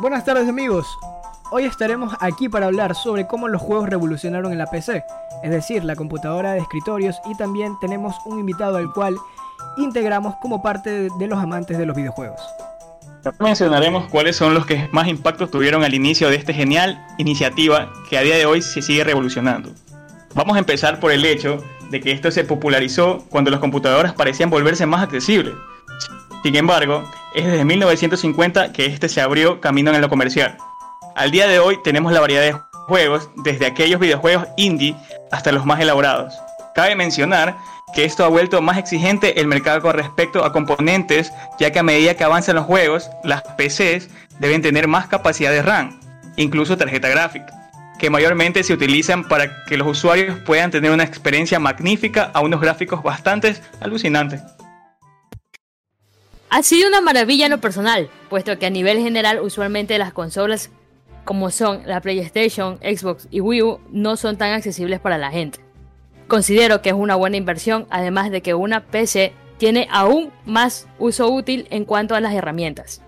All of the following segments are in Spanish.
Buenas tardes amigos. Hoy estaremos aquí para hablar sobre cómo los juegos revolucionaron en la PC, es decir, la computadora de escritorios y también tenemos un invitado al cual integramos como parte de los amantes de los videojuegos. Mencionaremos cuáles son los que más impactos tuvieron al inicio de esta genial iniciativa que a día de hoy se sigue revolucionando. Vamos a empezar por el hecho de que esto se popularizó cuando las computadoras parecían volverse más accesibles. Sin embargo, es desde 1950 que este se abrió camino en lo comercial. Al día de hoy tenemos la variedad de juegos, desde aquellos videojuegos indie hasta los más elaborados. Cabe mencionar que esto ha vuelto más exigente el mercado con respecto a componentes, ya que a medida que avanzan los juegos, las PCs deben tener más capacidad de RAM, incluso tarjeta gráfica, que mayormente se utilizan para que los usuarios puedan tener una experiencia magnífica a unos gráficos bastante alucinantes. Ha sido una maravilla en lo personal, puesto que a nivel general usualmente las consolas como son la PlayStation, Xbox y Wii U no son tan accesibles para la gente. Considero que es una buena inversión, además de que una PC tiene aún más uso útil en cuanto a las herramientas.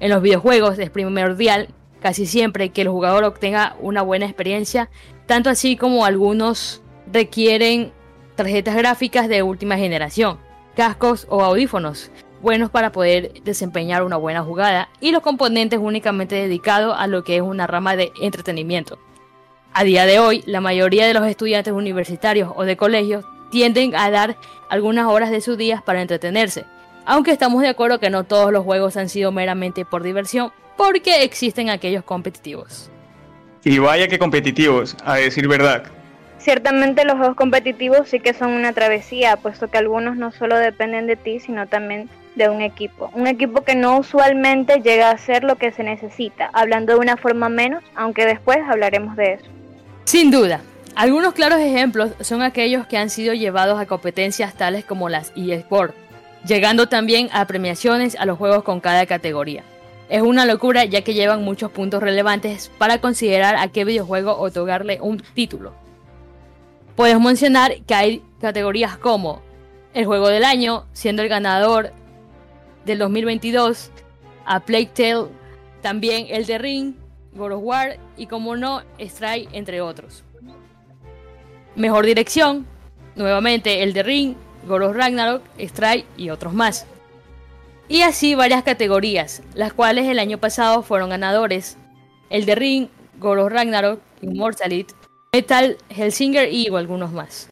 En los videojuegos es primordial casi siempre que el jugador obtenga una buena experiencia, tanto así como algunos requieren tarjetas gráficas de última generación, cascos o audífonos, buenos para poder desempeñar una buena jugada y los componentes únicamente dedicados a lo que es una rama de entretenimiento. A día de hoy, la mayoría de los estudiantes universitarios o de colegios tienden a dar algunas horas de sus días para entretenerse, aunque estamos de acuerdo que no todos los juegos han sido meramente por diversión, porque existen aquellos competitivos. Y vaya que competitivos, a decir verdad. Ciertamente los juegos competitivos sí que son una travesía, puesto que algunos no solo dependen de ti, sino también de un equipo. Un equipo que no usualmente llega a ser lo que se necesita, hablando de una forma menos, aunque después hablaremos de eso. Sin duda, algunos claros ejemplos son aquellos que han sido llevados a competencias tales como las eSports, llegando también a premiaciones a los juegos con cada categoría. Es una locura ya que llevan muchos puntos relevantes para considerar a qué videojuego otorgarle un título. Podemos mencionar que hay categorías como el juego del año, siendo el ganador del 2022, a Plague Tale, también el de Ring, God of War y como no, Strike, entre otros. Mejor dirección, nuevamente el de Ring, God of Ragnarok, Strike y otros más. Y así varias categorías, las cuales el año pasado fueron ganadores. El de Ring, God of Ragnarok, Immortality, Metal, Helsinger y algunos más.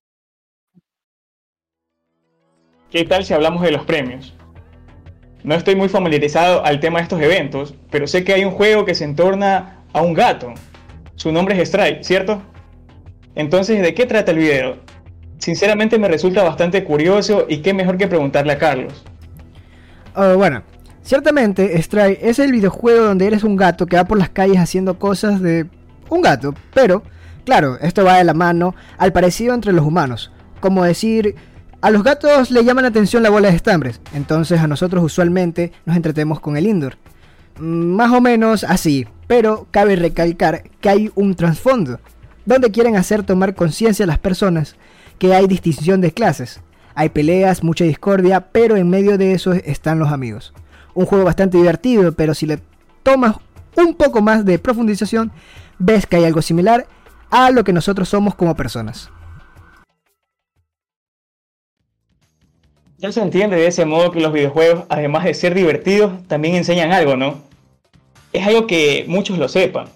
¿Qué tal si hablamos de los premios? No estoy muy familiarizado al tema de estos eventos, pero sé que hay un juego que se entorna a un gato. Su nombre es Strike, ¿cierto? Entonces, ¿de qué trata el video? Sinceramente me resulta bastante curioso y qué mejor que preguntarle a Carlos. Oh, bueno, ciertamente Strike es el videojuego donde eres un gato que va por las calles haciendo cosas de un gato, pero claro, esto va de la mano al parecido entre los humanos, como decir a los gatos le llaman la atención la bola de estambres, entonces a nosotros usualmente nos entretenemos con el indoor. Mm, más o menos así, pero cabe recalcar que hay un trasfondo, donde quieren hacer tomar conciencia a las personas que hay distinción de clases. Hay peleas, mucha discordia, pero en medio de eso están los amigos. Un juego bastante divertido, pero si le tomas un poco más de profundización, ves que hay algo similar a lo que nosotros somos como personas. Ya se entiende de ese modo que los videojuegos, además de ser divertidos, también enseñan algo, ¿no? Es algo que muchos lo sepan,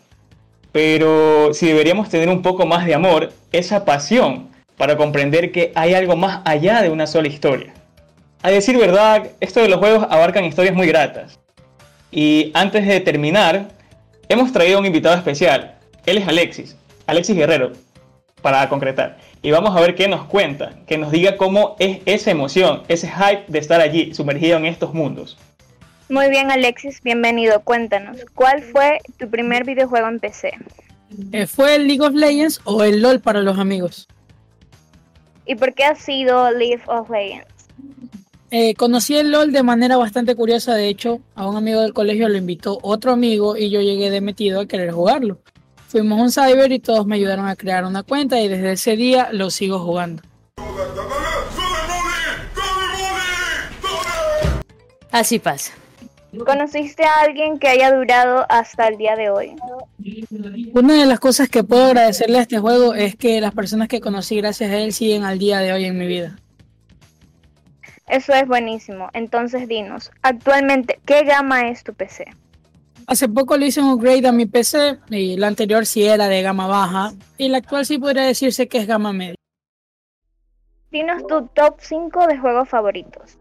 pero si deberíamos tener un poco más de amor, esa pasión para comprender que hay algo más allá de una sola historia. A decir verdad, esto de los juegos abarcan historias muy gratas. Y antes de terminar, hemos traído un invitado especial. Él es Alexis, Alexis Guerrero, para concretar y vamos a ver qué nos cuenta, que nos diga cómo es esa emoción, ese hype de estar allí, sumergido en estos mundos. Muy bien, Alexis, bienvenido. Cuéntanos, ¿cuál fue tu primer videojuego en PC? Eh, ¿Fue el League of Legends o el LOL para los amigos? ¿Y por qué ha sido League of Legends? Eh, conocí el LOL de manera bastante curiosa, de hecho, a un amigo del colegio lo invitó otro amigo y yo llegué de metido a querer jugarlo. Fuimos un cyber y todos me ayudaron a crear una cuenta y desde ese día lo sigo jugando. Así pasa. ¿Conociste a alguien que haya durado hasta el día de hoy? Una de las cosas que puedo agradecerle a este juego es que las personas que conocí gracias a él siguen al día de hoy en mi vida. Eso es buenísimo. Entonces dinos, actualmente, ¿qué gama es tu PC? Hace poco le hice un upgrade a mi PC y la anterior sí era de gama baja y la actual sí podría decirse que es gama media. Dinos tu top 5 de juegos favoritos.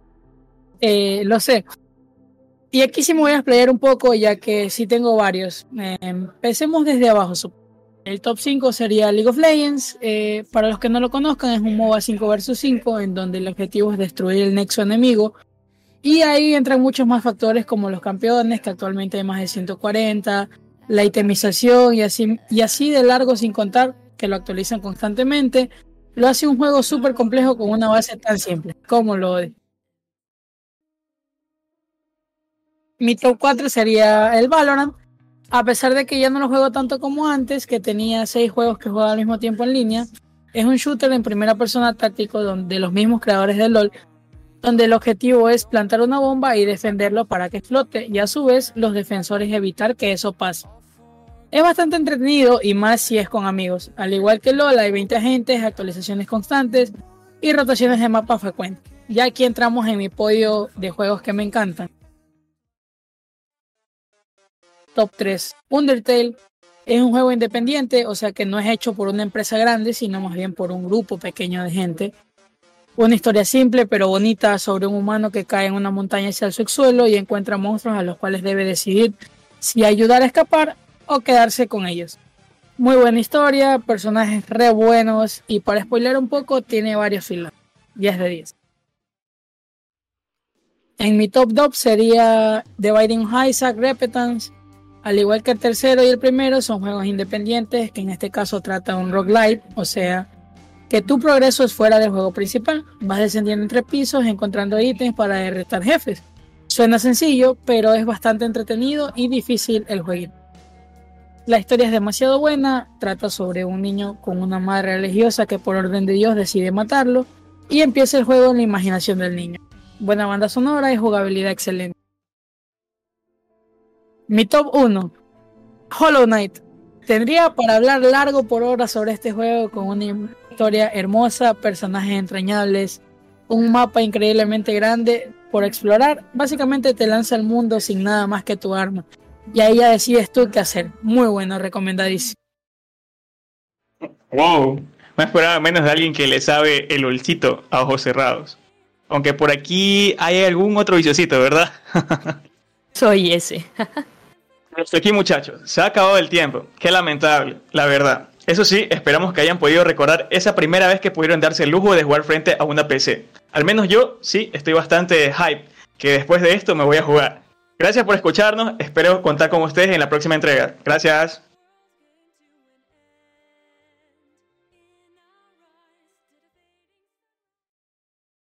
Eh, lo sé. Y aquí sí me voy a explayar un poco ya que sí tengo varios. Eh, empecemos desde abajo. El top 5 sería League of Legends. Eh, para los que no lo conozcan, es un MOBA 5 vs 5 en donde el objetivo es destruir el nexo enemigo. Y ahí entran muchos más factores como los campeones, que actualmente hay más de 140, la itemización y así, y así de largo sin contar que lo actualizan constantemente. Lo hace un juego súper complejo con una base tan simple como lo de mi top 4 sería el Valorant. A pesar de que ya no lo juego tanto como antes, que tenía 6 juegos que jugaba al mismo tiempo en línea, es un shooter en primera persona táctico de los mismos creadores de LOL, donde el objetivo es plantar una bomba y defenderlo para que explote, y a su vez los defensores evitar que eso pase. Es bastante entretenido y más si es con amigos. Al igual que LOL, hay 20 agentes, actualizaciones constantes y rotaciones de mapa frecuentes. Ya aquí entramos en mi podio de juegos que me encantan. Top 3. Undertale es un juego independiente, o sea que no es hecho por una empresa grande, sino más bien por un grupo pequeño de gente. Una historia simple pero bonita sobre un humano que cae en una montaña hacia el subsuelo y encuentra monstruos a los cuales debe decidir si ayudar a escapar o quedarse con ellos. Muy buena historia, personajes re buenos y para spoiler un poco tiene varios filas. 10 de 10. En mi top 2 sería Dividing Isaac Repetance al igual que el tercero y el primero, son juegos independientes, que en este caso trata un roguelite, o sea, que tu progreso es fuera del juego principal. Vas descendiendo entre pisos, encontrando ítems para derrotar jefes. Suena sencillo, pero es bastante entretenido y difícil el juego. La historia es demasiado buena, trata sobre un niño con una madre religiosa que por orden de Dios decide matarlo y empieza el juego en la imaginación del niño. Buena banda sonora y jugabilidad excelente. Mi top 1, Hollow Knight. Tendría para hablar largo por horas sobre este juego con una historia hermosa, personajes entrañables, un mapa increíblemente grande por explorar. Básicamente te lanza al mundo sin nada más que tu arma. Y ahí ya decides tú qué hacer. Muy bueno, recomendadísimo. Wow, me esperaba menos de alguien que le sabe el olcito a ojos cerrados. Aunque por aquí hay algún otro viciosito, ¿verdad? Soy ese. Hasta aquí muchachos, se ha acabado el tiempo. Qué lamentable, la verdad. Eso sí, esperamos que hayan podido recordar esa primera vez que pudieron darse el lujo de jugar frente a una PC. Al menos yo sí estoy bastante hype, que después de esto me voy a jugar. Gracias por escucharnos, espero contar con ustedes en la próxima entrega. Gracias.